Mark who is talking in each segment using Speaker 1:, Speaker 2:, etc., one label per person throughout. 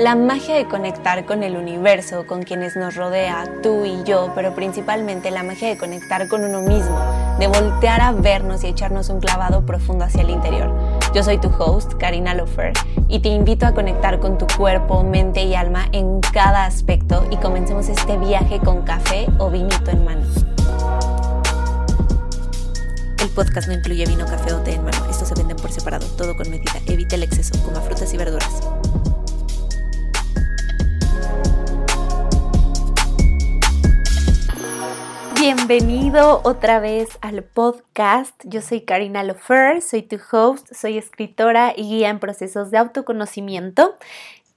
Speaker 1: La magia de conectar con el universo, con quienes nos rodea, tú y yo, pero principalmente la magia de conectar con uno mismo, de voltear a vernos y echarnos un clavado profundo hacia el interior. Yo soy tu host, Karina Lofer, y te invito a conectar con tu cuerpo, mente y alma en cada aspecto y comencemos este viaje con café o vinito en mano. El podcast no incluye vino, café o té en mano. Estos se venden por separado, todo con medida. Evita el exceso, coma frutas y verduras. Bienvenido otra vez al podcast. Yo soy Karina Lofer, soy tu host, soy escritora y guía en procesos de autoconocimiento.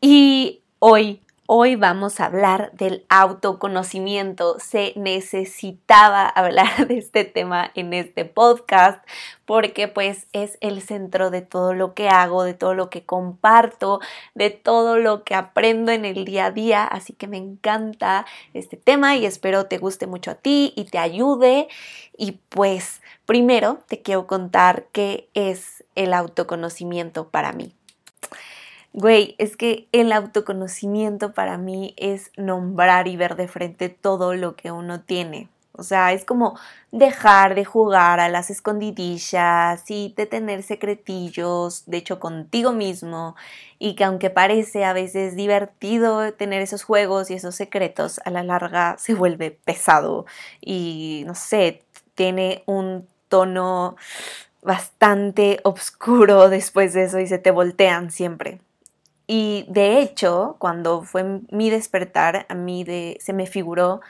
Speaker 1: Y hoy Hoy vamos a hablar del autoconocimiento. Se necesitaba hablar de este tema en este podcast porque pues es el centro de todo lo que hago, de todo lo que comparto, de todo lo que aprendo en el día a día. Así que me encanta este tema y espero te guste mucho a ti y te ayude. Y pues primero te quiero contar qué es el autoconocimiento para mí. Güey, es que el autoconocimiento para mí es nombrar y ver de frente todo lo que uno tiene. O sea, es como dejar de jugar a las escondidillas y de tener secretillos, de hecho, contigo mismo. Y que aunque parece a veces divertido tener esos juegos y esos secretos, a la larga se vuelve pesado y, no sé, tiene un tono bastante oscuro después de eso y se te voltean siempre. Y de hecho, cuando fue mi despertar, a mí de, se me figuró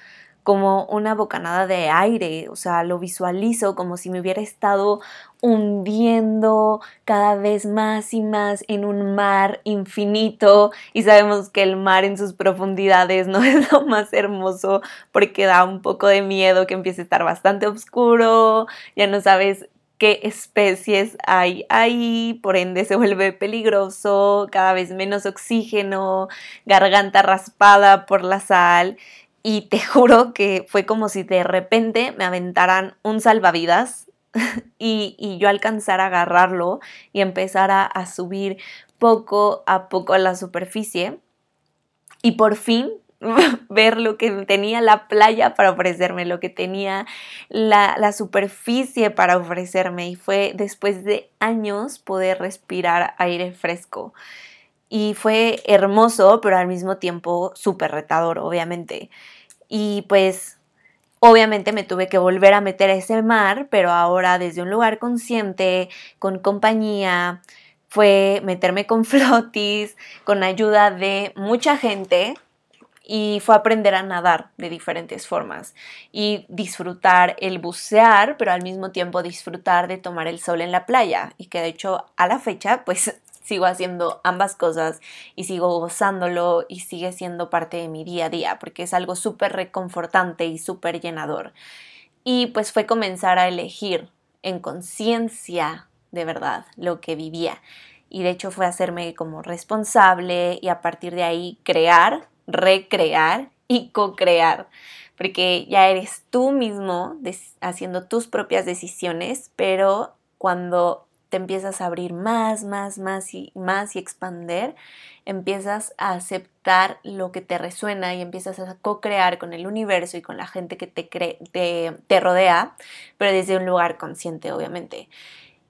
Speaker 1: como una bocanada de aire, o sea, lo visualizo como si me hubiera estado hundiendo cada vez más y más en un mar infinito. Y sabemos que el mar en sus profundidades no es lo más hermoso porque da un poco de miedo que empiece a estar bastante oscuro, ya no sabes qué especies hay ahí, por ende se vuelve peligroso, cada vez menos oxígeno, garganta raspada por la sal. Y te juro que fue como si de repente me aventaran un salvavidas y, yo alcanzara a agarrarlo y empezara a subir poco a poco a la superficie. Y por fin ver lo que tenía la playa para ofrecerme, lo que tenía la, superficie para ofrecerme y fue después de años poder respirar aire fresco. Y fue hermoso, pero al mismo tiempo súper retador, obviamente. Y pues Obviamente me tuve que volver a meter a ese mar, pero ahora desde un lugar consciente, con compañía, fue meterme con flotis, con ayuda de mucha gente y fue aprender a nadar de diferentes formas y disfrutar el bucear, pero al mismo tiempo disfrutar de tomar el sol en la playa y que de hecho a la fecha pues sigo haciendo ambas cosas y sigo gozándolo y sigue siendo parte de mi día a día porque es algo súper reconfortante y súper llenador. Y pues fue comenzar a elegir en conciencia de verdad lo que vivía. Y de hecho fue hacerme como responsable y a partir de ahí crear recrear y co-crear, porque ya eres tú mismo haciendo tus propias decisiones, pero cuando te empiezas a abrir más, más, más y más y expander, empiezas a aceptar lo que te resuena y empiezas a co-crear con el universo y con la gente que te, rodea, pero desde un lugar consciente, obviamente.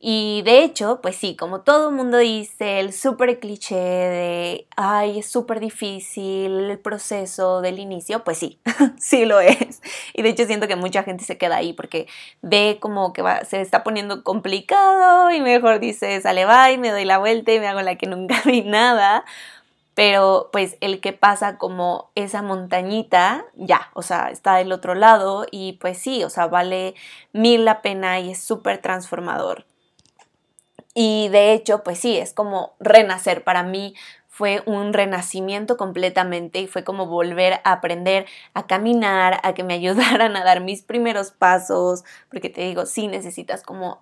Speaker 1: Y de hecho, pues sí, como todo el mundo dice, el súper cliché de, ay, es súper difícil el proceso del inicio, pues sí, sí lo es. Y de hecho siento que mucha gente se queda ahí porque ve como que se está poniendo complicado y mejor dice, sale, y me doy la vuelta y me hago la que nunca vi nada. Pero pues el que pasa como esa montañita, ya, o sea, está del otro lado y pues sí, o sea, vale mil la pena y es súper transformador. Y de hecho, pues sí, es como renacer. Para mí fue un renacimiento completamente y fue como volver a aprender a caminar, a que me ayudaran a dar mis primeros pasos, porque te digo, sí necesitas como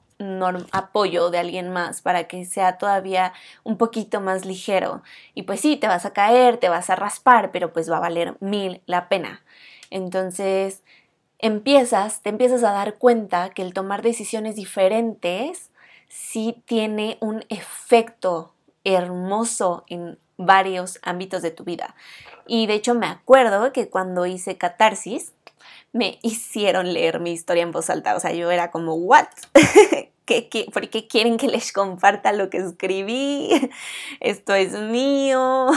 Speaker 1: apoyo de alguien más para que sea todavía un poquito más ligero. Y pues sí, te vas a caer, te vas a raspar, pero pues va a valer mil la pena. Entonces, empiezas, te empiezas a dar cuenta que el tomar decisiones diferentes sí tiene un efecto hermoso en varios ámbitos de tu vida. Y de hecho me acuerdo que cuando hice catarsis, me hicieron leer mi historia en voz alta. O sea, yo era como, ¿what? ¿Qué, qué, por qué quieren que les comparta lo que escribí? Esto es mío.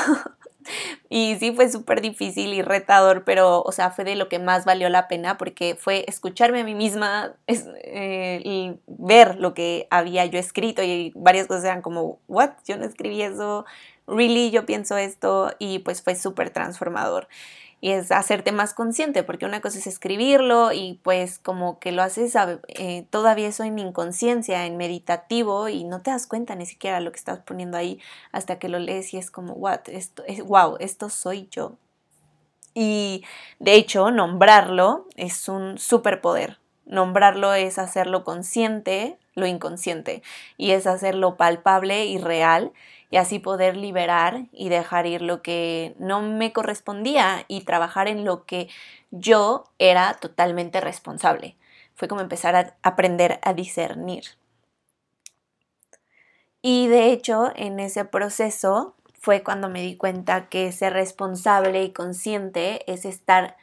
Speaker 1: Y sí fue súper difícil y retador, pero, o sea, fue de lo que más valió la pena porque fue escucharme a mí misma eh, y ver lo que había yo escrito y varias cosas eran como, ¿what? Yo no escribí eso, really, yo pienso esto y pues fue súper transformador y es hacerte más consciente, porque una cosa es escribirlo y pues como que lo haces eh, todavía eso en inconsciencia, en meditativo y no te das cuenta ni siquiera lo que estás poniendo ahí hasta que lo lees y es como, what, esto es, wow, esto soy yo. Y de hecho, nombrarlo es un superpoder. Nombrarlo es hacerlo consciente, lo inconsciente, y es hacerlo palpable y real y así poder liberar y dejar ir lo que no me correspondía y trabajar en lo que yo era totalmente responsable. Fue como empezar a aprender a discernir. Y de hecho, en ese proceso fue cuando me di cuenta que ser responsable y consciente es estar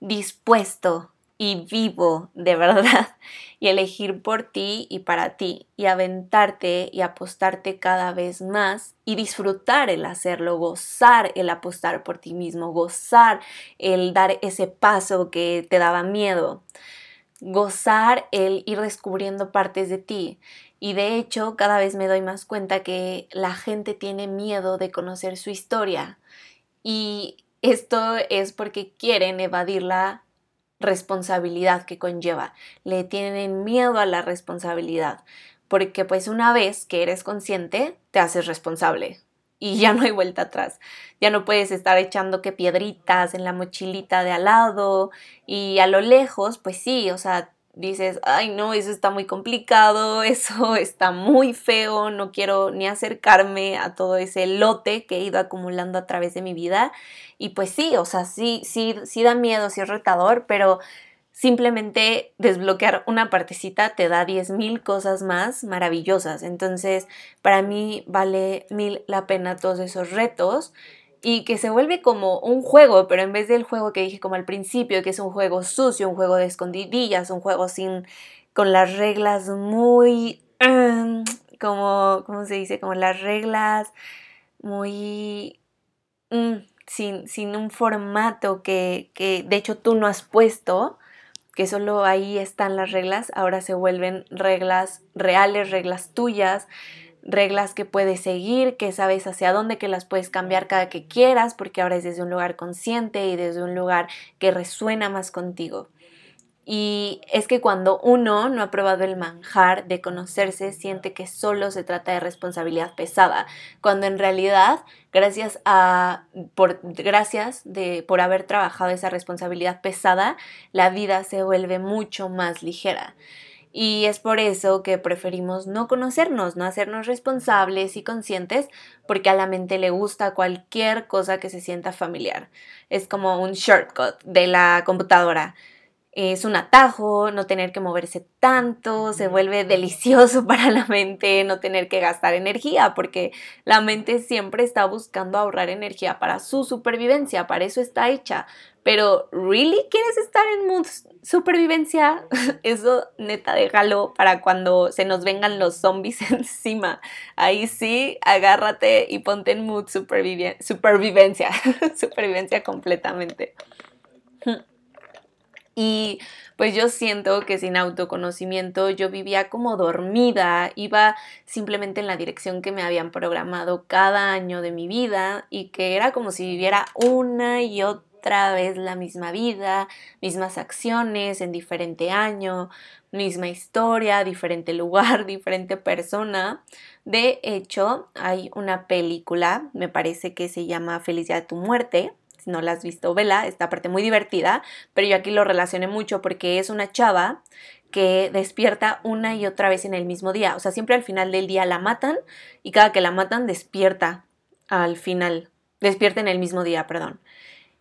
Speaker 1: dispuesto y vivo de verdad y elegir por ti y para ti y aventarte y apostarte cada vez más y disfrutar el hacerlo, gozar el apostar por ti mismo, gozar el dar ese paso que te daba miedo, gozar el ir descubriendo partes de ti. Y de hecho, cada vez me doy más cuenta que la gente tiene miedo de conocer su historia. Y esto es porque quieren evadirla responsabilidad que conlleva. Le tienen miedo a la responsabilidad, porque pues una vez que eres consciente, te haces responsable y ya no hay vuelta atrás. Ya no puedes estar echando que piedritas en la mochilita de al lado y a lo lejos, pues sí, o sea, dices, ay no, eso está muy complicado, eso está muy feo, no quiero ni acercarme a todo ese lote que he ido acumulando a través de mi vida. Y pues sí, o sea, sí, sí, sí da miedo, sí es retador, pero simplemente desbloquear una partecita te da 10.000 cosas más maravillosas. Entonces, para mí vale mil la pena todos esos retos y que se vuelve como un juego, pero en vez del juego que dije como al principio, que es un juego sucio, un juego de escondidillas, un juego sin con las reglas muy em, como ¿cómo se dice? como las reglas muy mm, sin, sin, un formato que, que de hecho tú no has puesto, que solo ahí están las reglas, ahora se vuelven reglas reales, reglas tuyas, reglas que puedes seguir, que sabes hacia dónde, que las puedes cambiar cada que quieras, porque ahora es desde un lugar consciente y desde un lugar que resuena más contigo. Y es que cuando uno no ha probado el manjar de conocerse, siente que solo se trata de responsabilidad pesada, cuando en realidad, gracias a por gracias de por haber trabajado esa responsabilidad pesada, la vida se vuelve mucho más ligera. Y es por eso que preferimos no conocernos, no hacernos responsables y conscientes, porque a la mente le gusta cualquier cosa que se sienta familiar. Es como un shortcut de la computadora. Es un atajo, no tener que moverse tanto, se vuelve delicioso para la mente no tener que gastar energía, porque la mente siempre está buscando ahorrar energía para su supervivencia, para eso está hecha. Pero, ¿really quieres estar en mood supervivencia? Eso neta déjalo para cuando se nos vengan los zombies encima. Ahí sí, agárrate y ponte en mood supervivencia. supervivencia completamente. Y pues yo siento que sin autoconocimiento yo vivía como dormida, iba simplemente en la dirección que me habían programado cada año de mi vida y que era como si viviera una y otra otra vez la misma vida, mismas acciones en diferente año, misma historia, diferente lugar, diferente persona. De hecho, hay una película, me parece que se llama Felicidad de tu muerte. Si no la has visto, vela, esta parte muy divertida, pero yo aquí lo relacioné mucho porque es una chava que despierta una y otra vez en el mismo día. O sea, siempre al final del día la matan y cada que la matan despierta al final. Despierta en el mismo día, perdón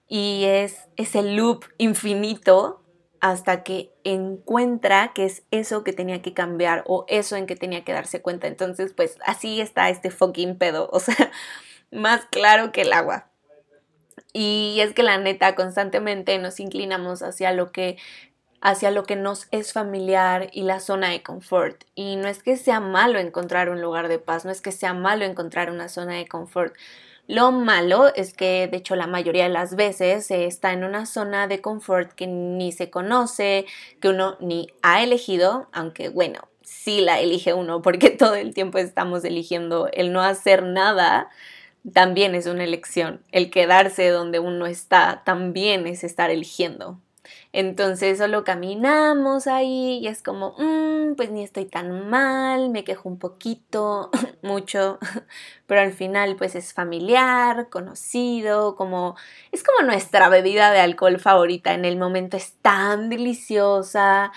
Speaker 1: y es ese loop infinito hasta que encuentra que es eso que tenía que cambiar o eso en que tenía que darse cuenta. Entonces, pues así está este fucking pedo. O sea, más claro que el agua. Y es que la neta constantemente nos inclinamos hacia lo que hacia lo que nos es familiar y la zona de confort. Y no es que sea malo encontrar un lugar de paz, no es que sea malo encontrar una zona de confort. Lo malo es que, de hecho, la mayoría de las veces se está en una zona de confort que ni se conoce, que uno ni ha elegido, aunque bueno, sí la elige uno, porque todo el tiempo estamos eligiendo el no hacer nada, también es una elección. El quedarse donde uno está también es estar eligiendo. Entonces solo caminamos ahí y es como, mm, pues ni estoy tan mal, me quejo un poquito, mucho, pero al final pues es familiar, conocido, como es como nuestra bebida de alcohol favorita, en el momento es tan deliciosa,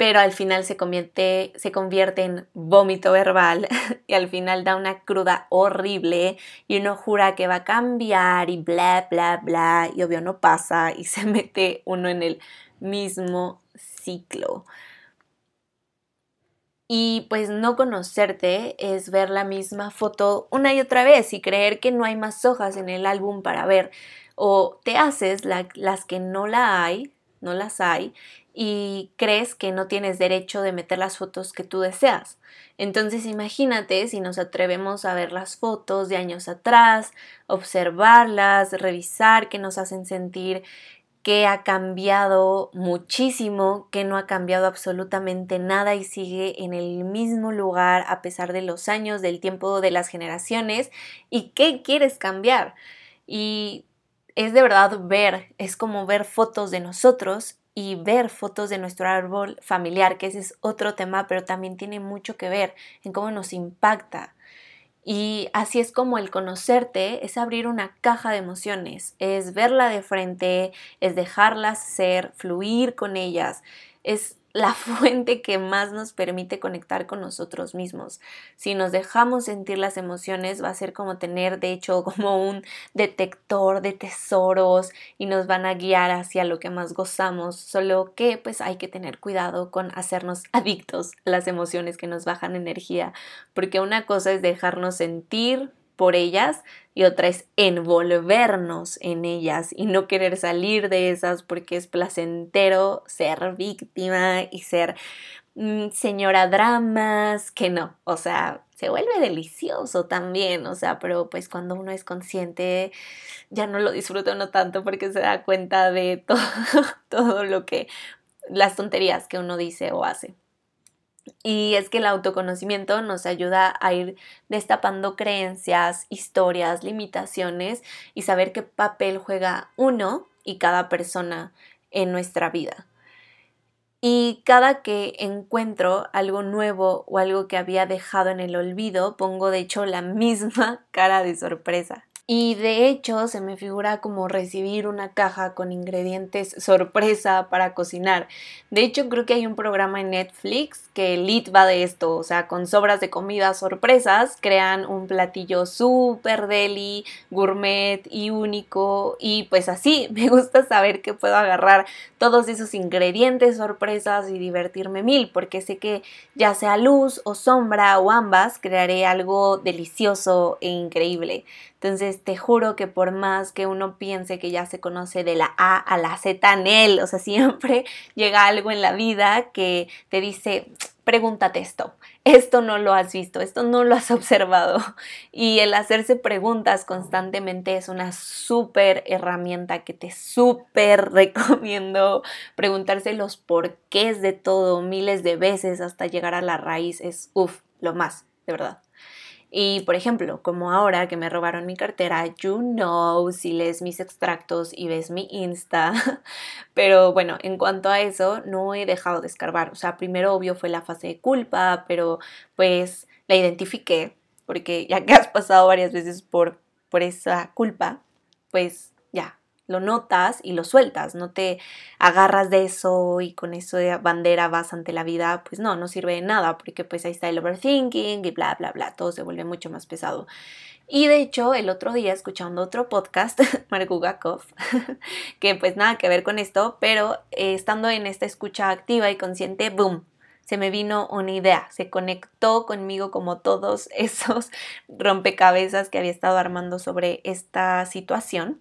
Speaker 1: pero al final se convierte, se convierte en vómito verbal y al final da una cruda horrible y uno jura que va a cambiar y bla, bla, bla y obvio no pasa y se mete uno en el mismo ciclo. Y pues no conocerte es ver la misma foto una y otra vez y creer que no hay más hojas en el álbum para ver. O te haces las que no la hay, no las hay, y crees que no tienes derecho de meter las fotos que tú deseas. Entonces imagínate si nos atrevemos a ver las fotos de años atrás, observarlas, revisar qué nos hacen sentir que ha cambiado muchísimo, que no ha cambiado absolutamente nada y sigue en el mismo lugar a pesar de los años, del tiempo, de las generaciones y qué quieres cambiar. Y es de verdad ver, es como ver fotos de nosotros y ver fotos de nuestro árbol familiar, que ese es otro tema, pero también tiene mucho que ver en cómo nos impacta. Y así es como el conocerte es abrir una caja de emociones, es verla de frente, es dejarlas ser, fluir con ellas, es la fuente que más nos permite conectar con nosotros mismos. Si nos dejamos sentir las emociones, va a ser como tener, de hecho, como un detector de tesoros y nos van a guiar hacia lo que más gozamos, solo que pues hay que tener cuidado con hacernos adictos a las emociones que nos bajan energía, porque una cosa es dejarnos sentir por ellas y otra es envolvernos en ellas y no querer salir de esas porque es placentero ser víctima y ser mm, señora dramas, que no, o sea, se vuelve delicioso también, o sea, pero pues cuando uno es consciente ya no lo disfruta uno tanto porque se da cuenta de todo, todo lo que, las tonterías que uno dice o hace. Y es que el autoconocimiento nos ayuda a ir destapando creencias, historias, limitaciones y saber qué papel juega uno y cada persona en nuestra vida. Y cada que encuentro algo nuevo o algo que había dejado en el olvido, pongo de hecho la misma cara de sorpresa. Y de hecho se me figura como recibir una caja con ingredientes sorpresa para cocinar. De hecho creo que hay un programa en Netflix que lit va de esto, o sea, con sobras de comida sorpresas, crean un platillo súper deli, gourmet y único. Y pues así, me gusta saber que puedo agarrar todos esos ingredientes sorpresas y divertirme mil, porque sé que ya sea luz o sombra o ambas, crearé algo delicioso e increíble. Entonces te juro que por más que uno piense que ya se conoce de la A a la Z en él, o sea, siempre llega algo en la vida que te dice, pregúntate esto, esto no lo has visto, esto no lo has observado. Y el hacerse preguntas constantemente es una súper herramienta que te súper recomiendo. Preguntarse los porqués de todo miles de veces hasta llegar a la raíz es, uff, lo más, de verdad. Y por ejemplo, como ahora que me robaron mi cartera, you know si lees mis extractos y ves mi Insta. Pero bueno, en cuanto a eso, no he dejado de escarbar. O sea, primero obvio fue la fase de culpa, pero pues la identifiqué, porque ya que has pasado varias veces por, por esa culpa, pues ya, lo notas y lo sueltas, no te agarras de eso y con eso de bandera vas ante la vida, pues no, no sirve de nada, porque pues ahí está el overthinking y bla, bla, bla, todo se vuelve mucho más pesado. Y de hecho, el otro día escuchando otro podcast, Mark que pues nada que ver con esto, pero eh, estando en esta escucha activa y consciente, boom, se me vino una idea, se conectó conmigo como todos esos rompecabezas que había estado armando sobre esta situación.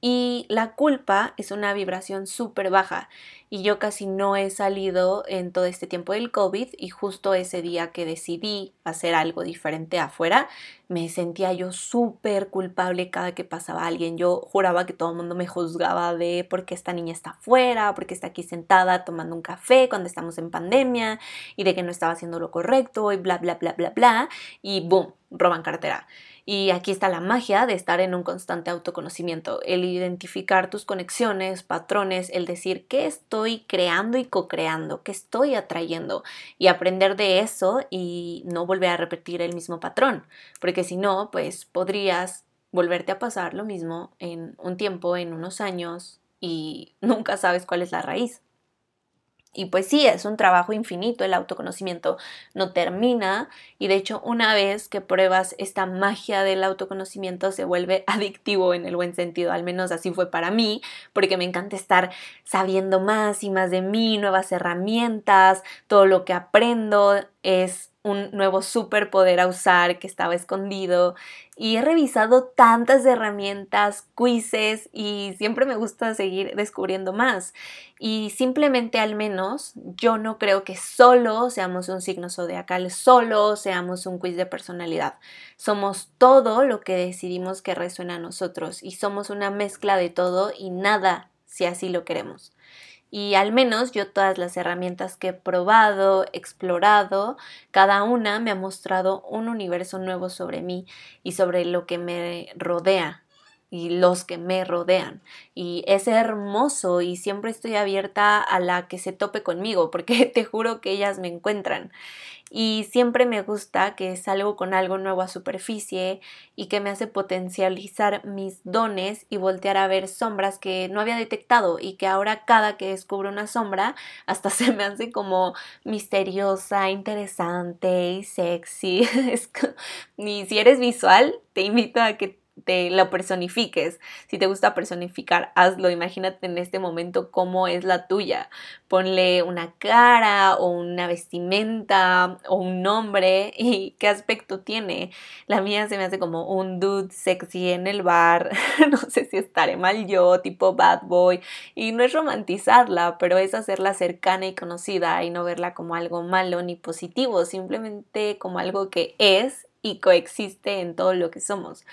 Speaker 1: Y la culpa es una vibración súper baja y yo casi no he salido en todo este tiempo del COVID y justo ese día que decidí hacer algo diferente afuera, me sentía yo súper culpable cada que pasaba alguien. Yo juraba que todo el mundo me juzgaba de por qué esta niña está afuera, por qué está aquí sentada tomando un café cuando estamos en pandemia y de que no estaba haciendo lo correcto y bla, bla, bla, bla, bla. Y boom, roban cartera. Y aquí está la magia de estar en un constante autoconocimiento, el identificar tus conexiones, patrones, el decir qué estoy creando y co-creando, qué estoy atrayendo y aprender de eso y no volver a repetir el mismo patrón, porque si no, pues podrías volverte a pasar lo mismo en un tiempo, en unos años y nunca sabes cuál es la raíz. Y pues sí, es un trabajo infinito, el autoconocimiento no termina y de hecho una vez que pruebas esta magia del autoconocimiento se vuelve adictivo en el buen sentido, al menos así fue para mí, porque me encanta estar sabiendo más y más de mí, nuevas herramientas, todo lo que aprendo es un nuevo superpoder a usar que estaba escondido y he revisado tantas herramientas, quizzes y siempre me gusta seguir descubriendo más. Y simplemente al menos yo no creo que solo seamos un signo zodiacal, solo seamos un quiz de personalidad. Somos todo lo que decidimos que resuena a nosotros y somos una mezcla de todo y nada si así lo queremos. Y al menos yo todas las herramientas que he probado, explorado, cada una me ha mostrado un universo nuevo sobre mí y sobre lo que me rodea y los que me rodean. Y es hermoso y siempre estoy abierta a la que se tope conmigo porque te juro que ellas me encuentran y siempre me gusta que salgo con algo nuevo a superficie y que me hace potencializar mis dones y voltear a ver sombras que no había detectado y que ahora cada que descubro una sombra hasta se me hace como misteriosa, interesante y sexy. y si eres visual, te invito a que te lo personifiques. Si te gusta personificar, hazlo. Imagínate en este momento cómo es la tuya. Ponle una cara o una vestimenta o un nombre y qué aspecto tiene. La mía se me hace como un dude sexy en el bar. no sé si estaré mal yo, tipo bad boy. Y no es romantizarla, pero es hacerla cercana y conocida y no verla como algo malo ni positivo, simplemente como algo que es y coexiste en todo lo que somos.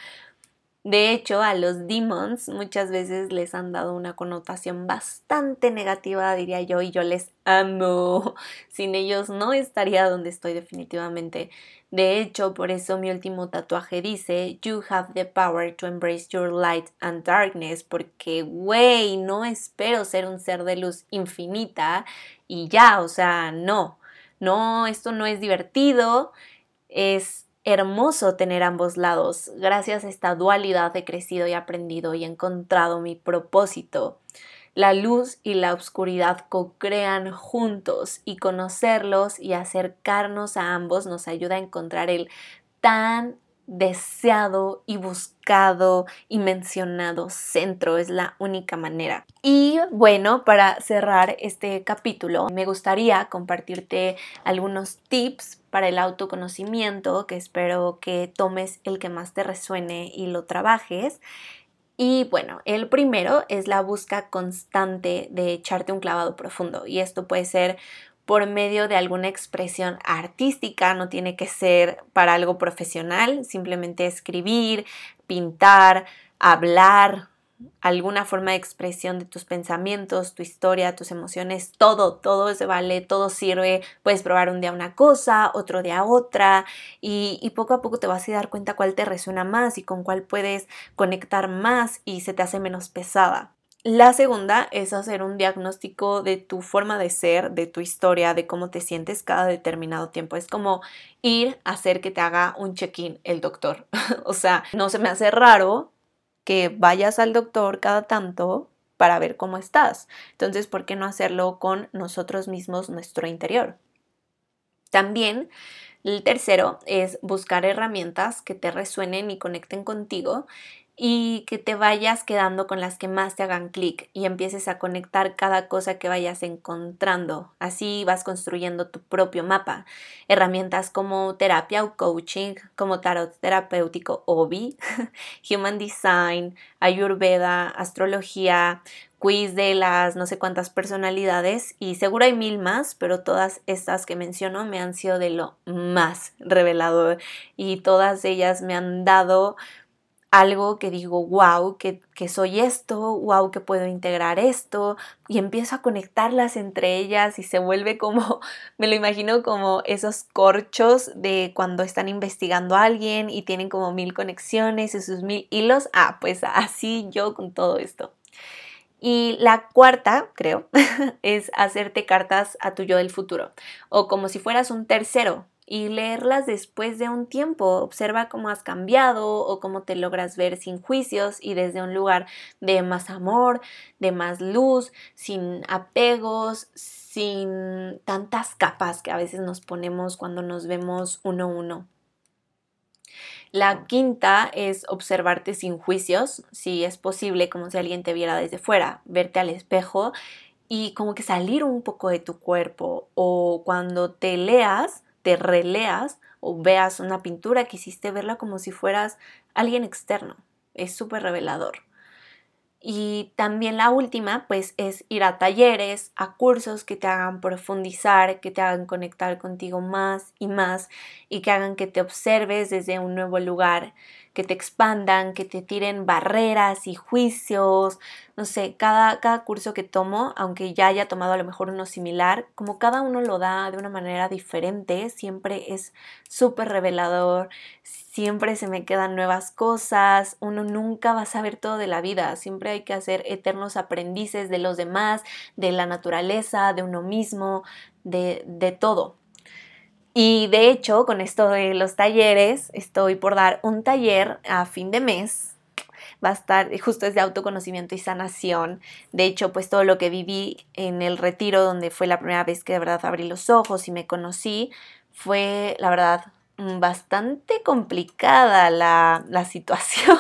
Speaker 1: De hecho, a los demons muchas veces les han dado una connotación bastante negativa, diría yo, y yo les amo. Sin ellos no estaría donde estoy definitivamente. De hecho, por eso mi último tatuaje dice, You have the power to embrace your light and darkness, porque, güey, no espero ser un ser de luz infinita y ya, o sea, no, no, esto no es divertido, es hermoso tener ambos lados. Gracias a esta dualidad he crecido y aprendido y encontrado mi propósito. La luz y la oscuridad co-crean juntos y conocerlos y acercarnos a ambos nos ayuda a encontrar el tan deseado y buscado y mencionado centro es la única manera. Y bueno, para cerrar este capítulo, me gustaría compartirte algunos tips para el autoconocimiento que espero que tomes el que más te resuene y lo trabajes. Y bueno, el primero es la busca constante de echarte un clavado profundo y esto puede ser por medio de alguna expresión artística, no tiene que ser para algo profesional, simplemente escribir, pintar, hablar, alguna forma de expresión de tus pensamientos, tu historia, tus emociones, todo, todo se vale, todo sirve. Puedes probar un día una cosa, otro día otra y, y, poco a poco te vas a dar cuenta cuál te resuena más y con cuál puedes conectar más y se te hace menos pesada. La segunda es hacer un diagnóstico de tu forma de ser, de tu historia, de cómo te sientes cada determinado tiempo. Es como ir a hacer que te haga un check-in el doctor. o sea, no se me hace raro que vayas al doctor cada tanto para ver cómo estás. Entonces, ¿por qué no hacerlo con nosotros mismos, nuestro interior? También el tercero es buscar herramientas que te resuenen y conecten contigo y que te vayas quedando con las que más te hagan clic y empieces a conectar cada cosa que vayas encontrando. Así vas construyendo tu propio mapa. Herramientas como terapia o coaching, como tarot terapéutico OBI, Human Design, Ayurveda, astrología, quiz de las no sé cuántas personalidades y seguro hay mil más, pero todas estas que menciono me han sido de lo más revelador y todas ellas me han dado algo que digo, wow, que, soy esto, wow, que puedo integrar esto, y empiezo a conectarlas entre ellas y se vuelve como, me lo imagino como esos corchos de cuando están investigando a alguien y tienen como mil conexiones y sus mil hilos. Ah, pues así yo con todo esto. Y la cuarta, creo, es hacerte cartas a tu yo del futuro, o como si fueras un tercero, y leerlas después de un tiempo. Observa cómo has cambiado o cómo te logras ver sin juicios y desde un lugar de más amor, de más luz, sin apegos, sin tantas capas que a veces nos ponemos cuando nos vemos uno a uno. La quinta es observarte sin juicios, si es posible, como si alguien te viera desde fuera, verte al espejo y como que salir un poco de tu cuerpo o cuando te leas, te releas o veas una pintura, quisiste verla como si fueras alguien externo. Es súper revelador. Y también la última, pues, es ir a talleres, a cursos que te hagan profundizar, que te hagan conectar contigo más y más y que hagan que te observes desde un nuevo lugar, que te expandan, que te tiren barreras y juicios, no sé, cada, cada curso que tomo, aunque ya haya tomado a lo mejor uno similar, como cada uno lo da de una manera diferente, siempre es súper revelador, siempre se me quedan nuevas cosas, uno nunca va a saber todo de la vida, siempre hay que hacer eternos aprendices de los demás, de la naturaleza, de uno mismo, de, de todo. Y de hecho, con esto de los talleres, estoy por dar un taller a fin de mes. Va a estar, justo es de autoconocimiento y sanación. De hecho, pues todo lo que viví en el retiro, donde fue la primera vez que de verdad abrí los ojos y me conocí, fue, la verdad, bastante complicada la, la situación.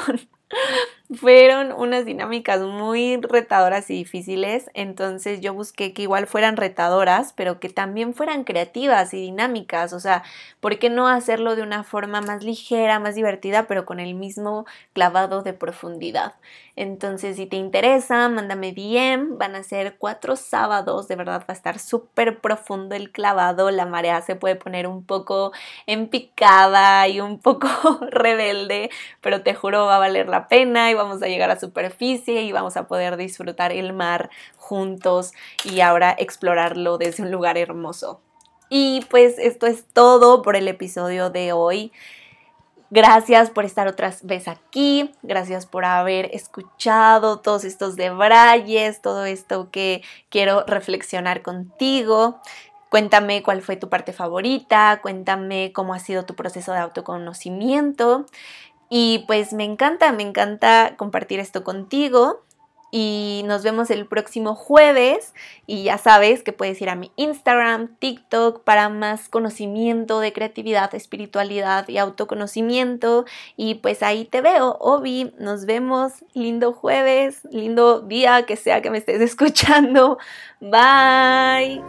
Speaker 1: fueron unas dinámicas muy retadoras y difíciles, entonces yo busqué que igual fueran retadoras, pero que también fueran creativas y dinámicas, o sea, ¿por qué no hacerlo de una forma más ligera, más divertida, pero con el mismo clavado de profundidad? Entonces, si te interesa, mándame DM, van a ser cuatro sábados, de verdad va a estar súper profundo el clavado, la marea se puede poner un poco en picada y un poco rebelde, pero te juro va a valer la pena vamos a llegar a superficie y vamos a poder disfrutar el mar juntos y ahora explorarlo desde un lugar hermoso. Y pues esto es todo por el episodio de hoy. Gracias por estar otra vez aquí, gracias por haber escuchado todos estos debrayes, todo esto que quiero reflexionar contigo. Cuéntame cuál fue tu parte favorita, cuéntame cómo ha sido tu proceso de autoconocimiento. Y pues me encanta, me encanta compartir esto contigo. Y nos vemos el próximo jueves. Y ya sabes que puedes ir a mi Instagram, TikTok para más conocimiento de creatividad, espiritualidad y autoconocimiento. Y pues ahí te veo, Obi. Nos vemos. Lindo jueves, lindo día que sea que me estés escuchando. Bye.